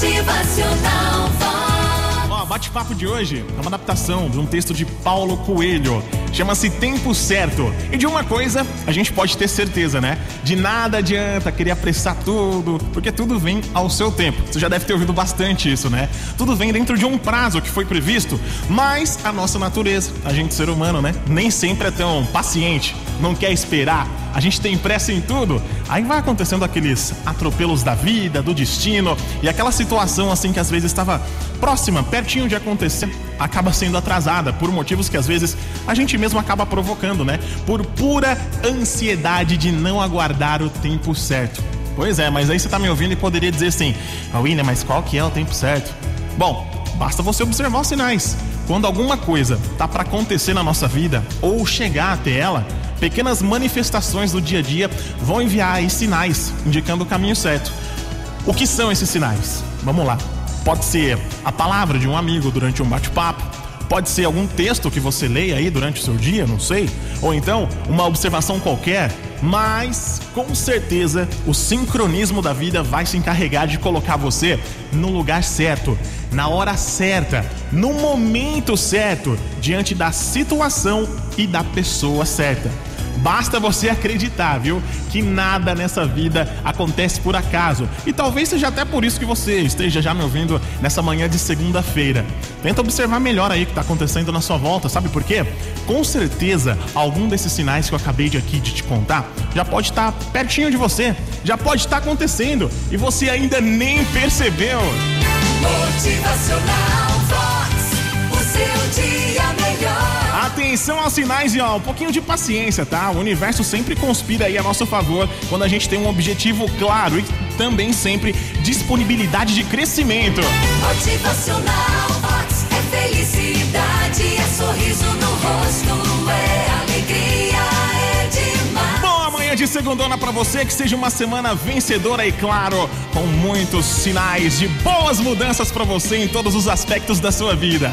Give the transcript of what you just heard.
Motivacional Vox. Ó, bate-papo de hoje é uma adaptação de um texto de Paulo Coelho. Chama-se Tempo Certo. E de uma coisa a gente pode ter certeza, né? De nada adianta querer apressar tudo, porque tudo vem ao seu tempo. Você já deve ter ouvido bastante isso, né? Tudo vem dentro de um prazo que foi previsto, mas a nossa natureza, a gente ser humano, né? Nem sempre é tão paciente, não quer esperar. A gente tem pressa em tudo, aí vai acontecendo aqueles atropelos da vida, do destino, e aquela situação assim que às vezes estava próxima, pertinho de acontecer, acaba sendo atrasada por motivos que às vezes a gente mesmo acaba provocando, né? Por pura ansiedade de não aguardar o tempo certo. Pois é, mas aí você tá me ouvindo e poderia dizer assim: William, mas qual que é o tempo certo? Bom, basta você observar os sinais. Quando alguma coisa tá para acontecer na nossa vida ou chegar até ela, pequenas manifestações do dia a dia vão enviar sinais indicando o caminho certo. O que são esses sinais? Vamos lá. Pode ser a palavra de um amigo durante um bate-papo, pode ser algum texto que você leia aí durante o seu dia, não sei, ou então uma observação qualquer, mas com certeza o sincronismo da vida vai se encarregar de colocar você no lugar certo, na hora certa, no momento certo, diante da situação e da pessoa certa. Basta você acreditar, viu? Que nada nessa vida acontece por acaso. E talvez seja até por isso que você esteja já me ouvindo nessa manhã de segunda-feira. Tenta observar melhor aí o que está acontecendo na sua volta, sabe por quê? Com certeza, algum desses sinais que eu acabei de aqui de te contar já pode estar tá pertinho de você, já pode estar tá acontecendo e você ainda nem percebeu. Motivacional Atenção aos sinais e ó, um pouquinho de paciência, tá? O universo sempre conspira aí a nosso favor quando a gente tem um objetivo claro e também sempre disponibilidade de crescimento. Motivacional Vox é felicidade, é sorriso no rosto, é alegria, é demais. Boa manhã de segundona pra você, que seja uma semana vencedora e claro, com muitos sinais de boas mudanças pra você em todos os aspectos da sua vida.